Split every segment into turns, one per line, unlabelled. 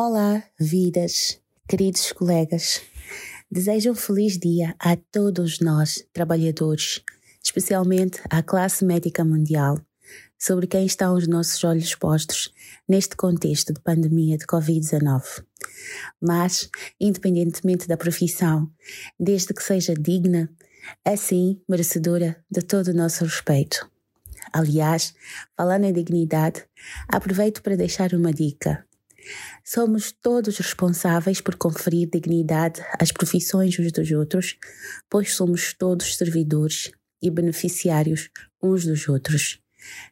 Olá, vidas, queridos colegas. Desejo um feliz dia a todos nós, trabalhadores, especialmente à classe médica mundial, sobre quem estão os nossos olhos postos neste contexto de pandemia de Covid-19. Mas, independentemente da profissão, desde que seja digna, assim merecedora de todo o nosso respeito. Aliás, falando em dignidade, aproveito para deixar uma dica. Somos todos responsáveis por conferir dignidade às profissões uns dos outros, pois somos todos servidores e beneficiários uns dos outros.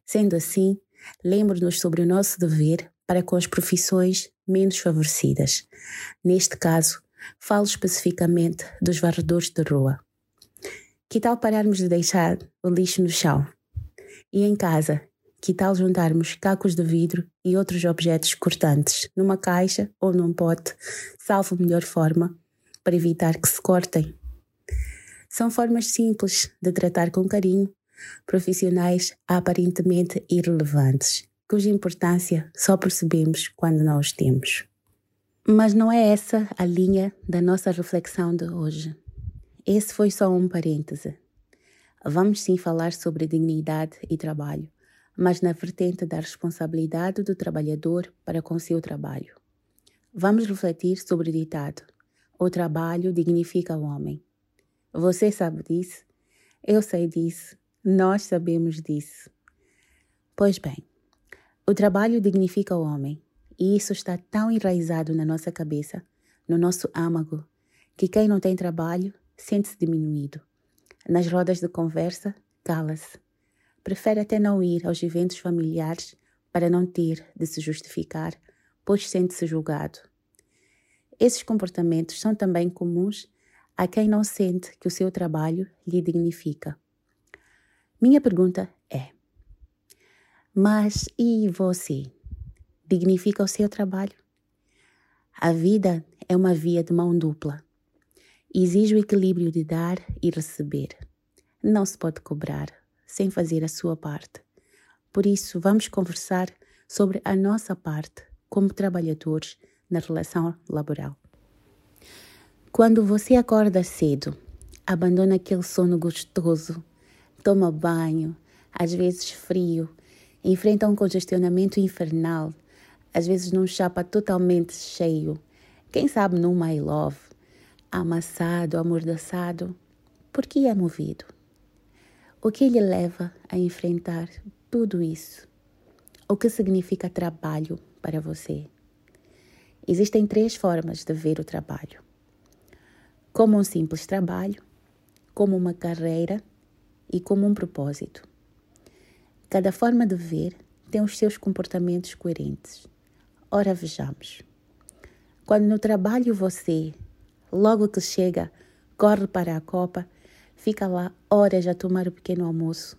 Sendo assim, lembre-nos sobre o nosso dever para com as profissões menos favorecidas. Neste caso, falo especificamente dos varredores de rua. Que tal pararmos de deixar o lixo no chão? E em casa, que tal juntarmos cacos de vidro e outros objetos cortantes numa caixa ou num pote, salvo melhor forma, para evitar que se cortem? São formas simples de tratar com carinho profissionais aparentemente irrelevantes, cuja importância só percebemos quando não os temos. Mas não é essa a linha da nossa reflexão de hoje. Esse foi só um parêntese. Vamos sim falar sobre dignidade e trabalho, mas na vertente da responsabilidade do trabalhador para com seu trabalho. Vamos refletir sobre o ditado: o trabalho dignifica o homem. Você sabe disso? Eu sei disso. Nós sabemos disso. Pois bem, o trabalho dignifica o homem, e isso está tão enraizado na nossa cabeça, no nosso âmago, que quem não tem trabalho sente-se diminuído. Nas rodas de conversa, cala-se prefere até não ir aos eventos familiares para não ter de se justificar, pois sente-se julgado. Esses comportamentos são também comuns a quem não sente que o seu trabalho lhe dignifica. Minha pergunta é: mas e você? Dignifica o seu trabalho? A vida é uma via de mão dupla. Exige o equilíbrio de dar e receber. Não se pode cobrar sem fazer a sua parte. Por isso, vamos conversar sobre a nossa parte como trabalhadores na relação laboral. Quando você acorda cedo, abandona aquele sono gostoso, toma banho, às vezes frio, enfrenta um congestionamento infernal, às vezes num chapa totalmente cheio, quem sabe num my love, amassado, amordaçado, por que é movido? O que lhe leva a enfrentar tudo isso? O que significa trabalho para você? Existem três formas de ver o trabalho: como um simples trabalho, como uma carreira e como um propósito. Cada forma de ver tem os seus comportamentos coerentes. Ora, vejamos. Quando no trabalho você, logo que chega, corre para a copa fica lá horas a tomar o pequeno almoço.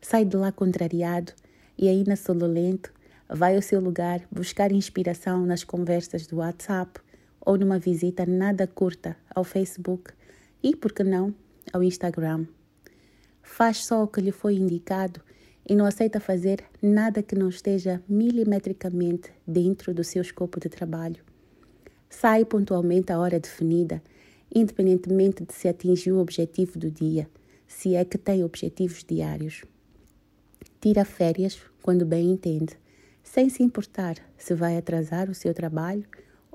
Sai de lá contrariado e ainda sololento, vai ao seu lugar buscar inspiração nas conversas do WhatsApp ou numa visita nada curta ao Facebook e, por que não, ao Instagram. Faz só o que lhe foi indicado e não aceita fazer nada que não esteja milimetricamente dentro do seu escopo de trabalho. Sai pontualmente à hora definida independentemente de se atingiu o objetivo do dia, se é que tem objetivos diários. Tira férias quando bem entende, sem se importar se vai atrasar o seu trabalho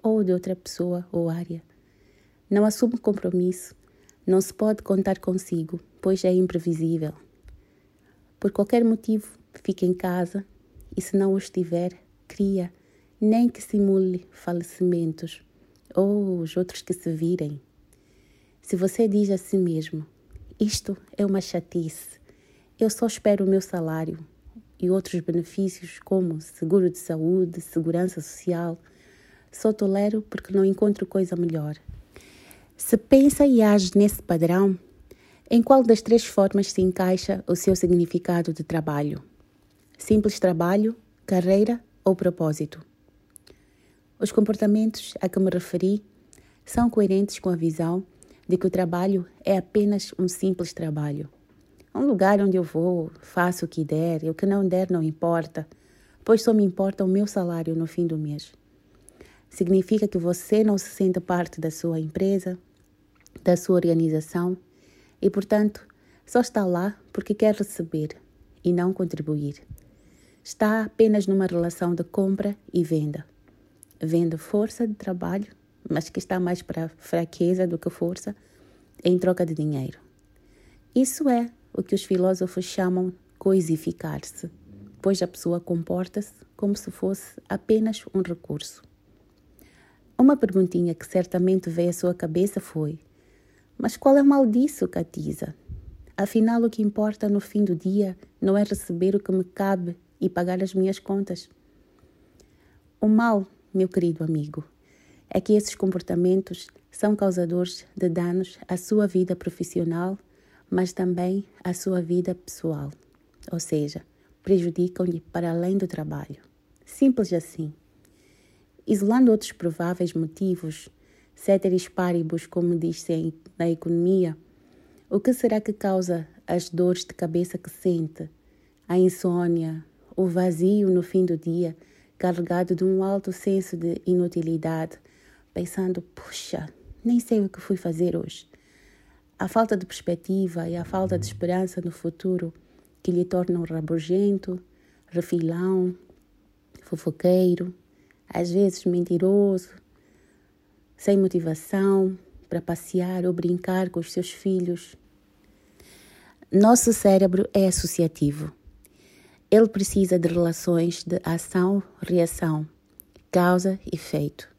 ou de outra pessoa ou área. Não assume compromisso, não se pode contar consigo, pois é imprevisível. Por qualquer motivo, fica em casa e, se não o estiver, cria, nem que simule falecimentos ou os outros que se virem. Se você diz a si mesmo: Isto é uma chatice, eu só espero o meu salário e outros benefícios como seguro de saúde, segurança social, só tolero porque não encontro coisa melhor. Se pensa e age nesse padrão, em qual das três formas se encaixa o seu significado de trabalho? Simples trabalho, carreira ou propósito? Os comportamentos a que me referi são coerentes com a visão de que o trabalho é apenas um simples trabalho. Um lugar onde eu vou, faço o que der, e o que não der não importa, pois só me importa o meu salário no fim do mês. significa que você não se sente parte da sua empresa, da sua organização e, portanto, só está lá porque quer receber e não contribuir. Está apenas numa relação de compra e venda. Vende força de trabalho, mas que está mais para fraqueza do que força, em troca de dinheiro. Isso é o que os filósofos chamam coisificar-se, pois a pessoa comporta-se como se fosse apenas um recurso. Uma perguntinha que certamente veio à sua cabeça foi: Mas qual é o mal disso, Catiza? Afinal, o que importa no fim do dia não é receber o que me cabe e pagar as minhas contas. O mal, meu querido amigo, é que esses comportamentos são causadores de danos à sua vida profissional, mas também à sua vida pessoal. Ou seja, prejudicam-lhe para além do trabalho. Simples assim. Isolando outros prováveis motivos, ceteris paribus, como diz-se na economia, o que será que causa as dores de cabeça que sente, a insônia, o vazio no fim do dia, carregado de um alto senso de inutilidade, pensando: puxa, nem sei o que fui fazer hoje. A falta de perspectiva e a falta de esperança no futuro que lhe tornam rabugento, refilão, fofoqueiro, às vezes mentiroso, sem motivação para passear ou brincar com os seus filhos. Nosso cérebro é associativo. Ele precisa de relações de ação-reação, causa e efeito.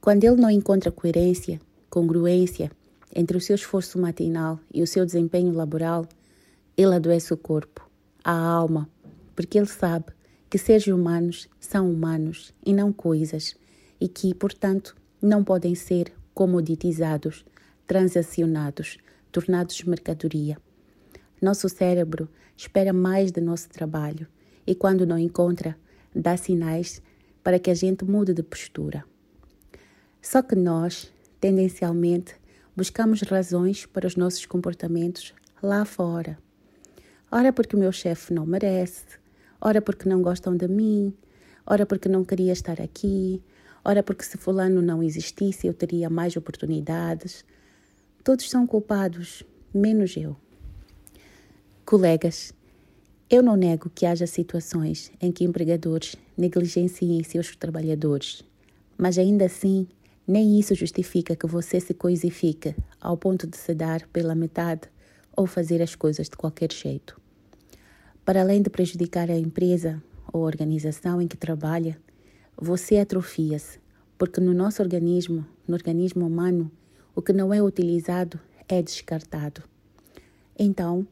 Quando ele não encontra coerência, congruência entre o seu esforço matinal e o seu desempenho laboral, ele adoece o corpo, a alma, porque ele sabe que seres humanos são humanos e não coisas e que, portanto, não podem ser comoditizados, transacionados, tornados mercadoria. Nosso cérebro espera mais do nosso trabalho e, quando não encontra, dá sinais para que a gente mude de postura. Só que nós, tendencialmente, buscamos razões para os nossos comportamentos lá fora. Ora, porque o meu chefe não merece, ora, porque não gostam de mim, ora, porque não queria estar aqui, ora, porque se Fulano não existisse eu teria mais oportunidades. Todos são culpados, menos eu. Colegas, eu não nego que haja situações em que empregadores negligenciem seus trabalhadores, mas ainda assim, nem isso justifica que você se coisifique ao ponto de se dar pela metade ou fazer as coisas de qualquer jeito. Para além de prejudicar a empresa ou organização em que trabalha, você atrofia-se, porque no nosso organismo, no organismo humano, o que não é utilizado é descartado. Então,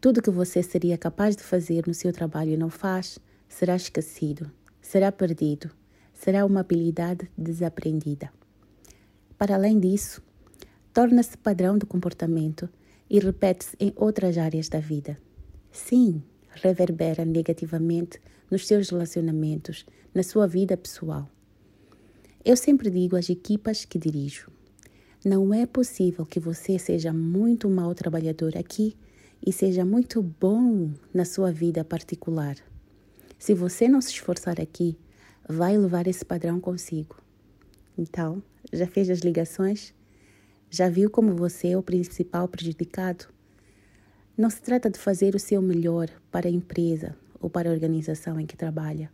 tudo que você seria capaz de fazer no seu trabalho e não faz será esquecido, será perdido, será uma habilidade desaprendida. Para além disso, torna-se padrão de comportamento e repete-se em outras áreas da vida. Sim, reverbera negativamente nos seus relacionamentos, na sua vida pessoal. Eu sempre digo às equipas que dirijo: não é possível que você seja muito mau trabalhador aqui e seja muito bom na sua vida particular. Se você não se esforçar aqui, vai levar esse padrão consigo. Então, já fez as ligações? Já viu como você é o principal prejudicado? Não se trata de fazer o seu melhor para a empresa ou para a organização em que trabalha.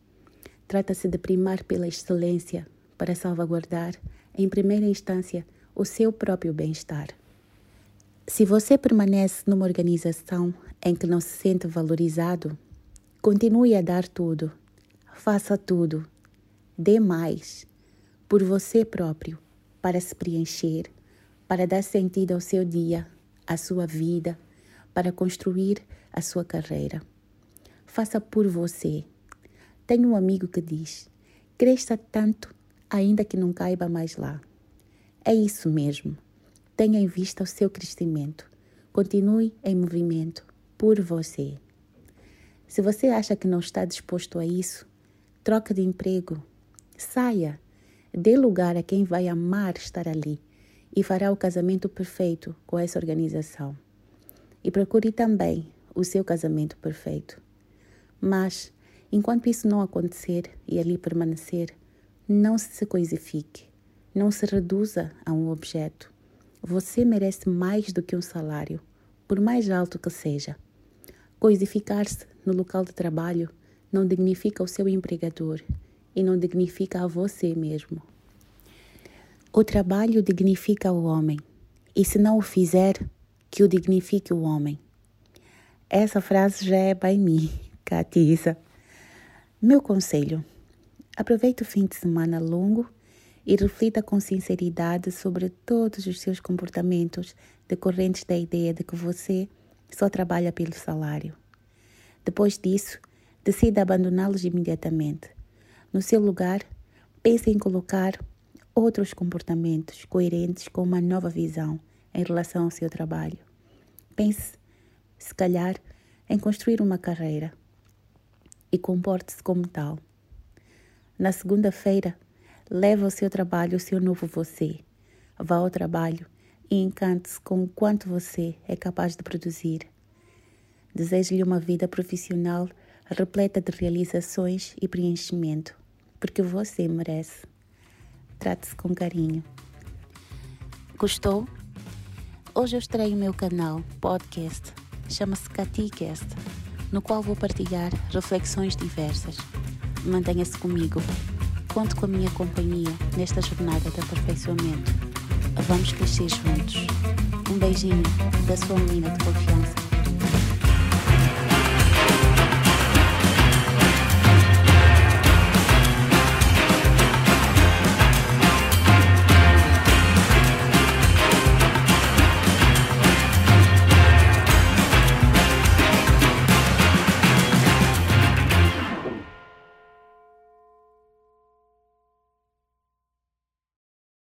Trata-se de primar pela excelência para salvaguardar, em primeira instância, o seu próprio bem-estar. Se você permanece numa organização em que não se sente valorizado, continue a dar tudo, faça tudo, dê mais, por você próprio, para se preencher, para dar sentido ao seu dia, à sua vida para construir a sua carreira. Faça por você. Tenho um amigo que diz: cresça tanto, ainda que não caiba mais lá. É isso mesmo. Tenha em vista o seu crescimento. Continue em movimento por você. Se você acha que não está disposto a isso, troca de emprego. Saia. Dê lugar a quem vai amar estar ali e fará o casamento perfeito com essa organização e procure também o seu casamento perfeito. Mas, enquanto isso não acontecer e ali permanecer, Não se coisifique. Não se reduza a um objeto. Você merece mais do que um salário, por mais alto que seja. Coisificar-se no local de trabalho não dignifica o seu empregador e não dignifica a você mesmo. O trabalho dignifica o homem, e se não o fizer, que o dignifique o homem. Essa frase já é by mim, Catisa. Meu conselho: aproveite o fim de semana longo e reflita com sinceridade sobre todos os seus comportamentos decorrentes da ideia de que você só trabalha pelo salário. Depois disso, decida abandoná-los imediatamente. No seu lugar, pense em colocar outros comportamentos coerentes com uma nova visão em relação ao seu trabalho. Pense, se calhar, em construir uma carreira e comporte-se como tal. Na segunda-feira, leve ao seu trabalho o seu novo você. Vá ao trabalho e encante-se com o quanto você é capaz de produzir. Desejo-lhe uma vida profissional repleta de realizações e preenchimento, porque você merece. Trate-se com carinho. Gostou? Hoje eu estreio o meu canal, podcast, chama-se CatiCast, no qual vou partilhar reflexões diversas. Mantenha-se comigo. Conto com a minha companhia nesta jornada de aperfeiçoamento. Vamos crescer juntos. Um beijinho da sua menina de confiança.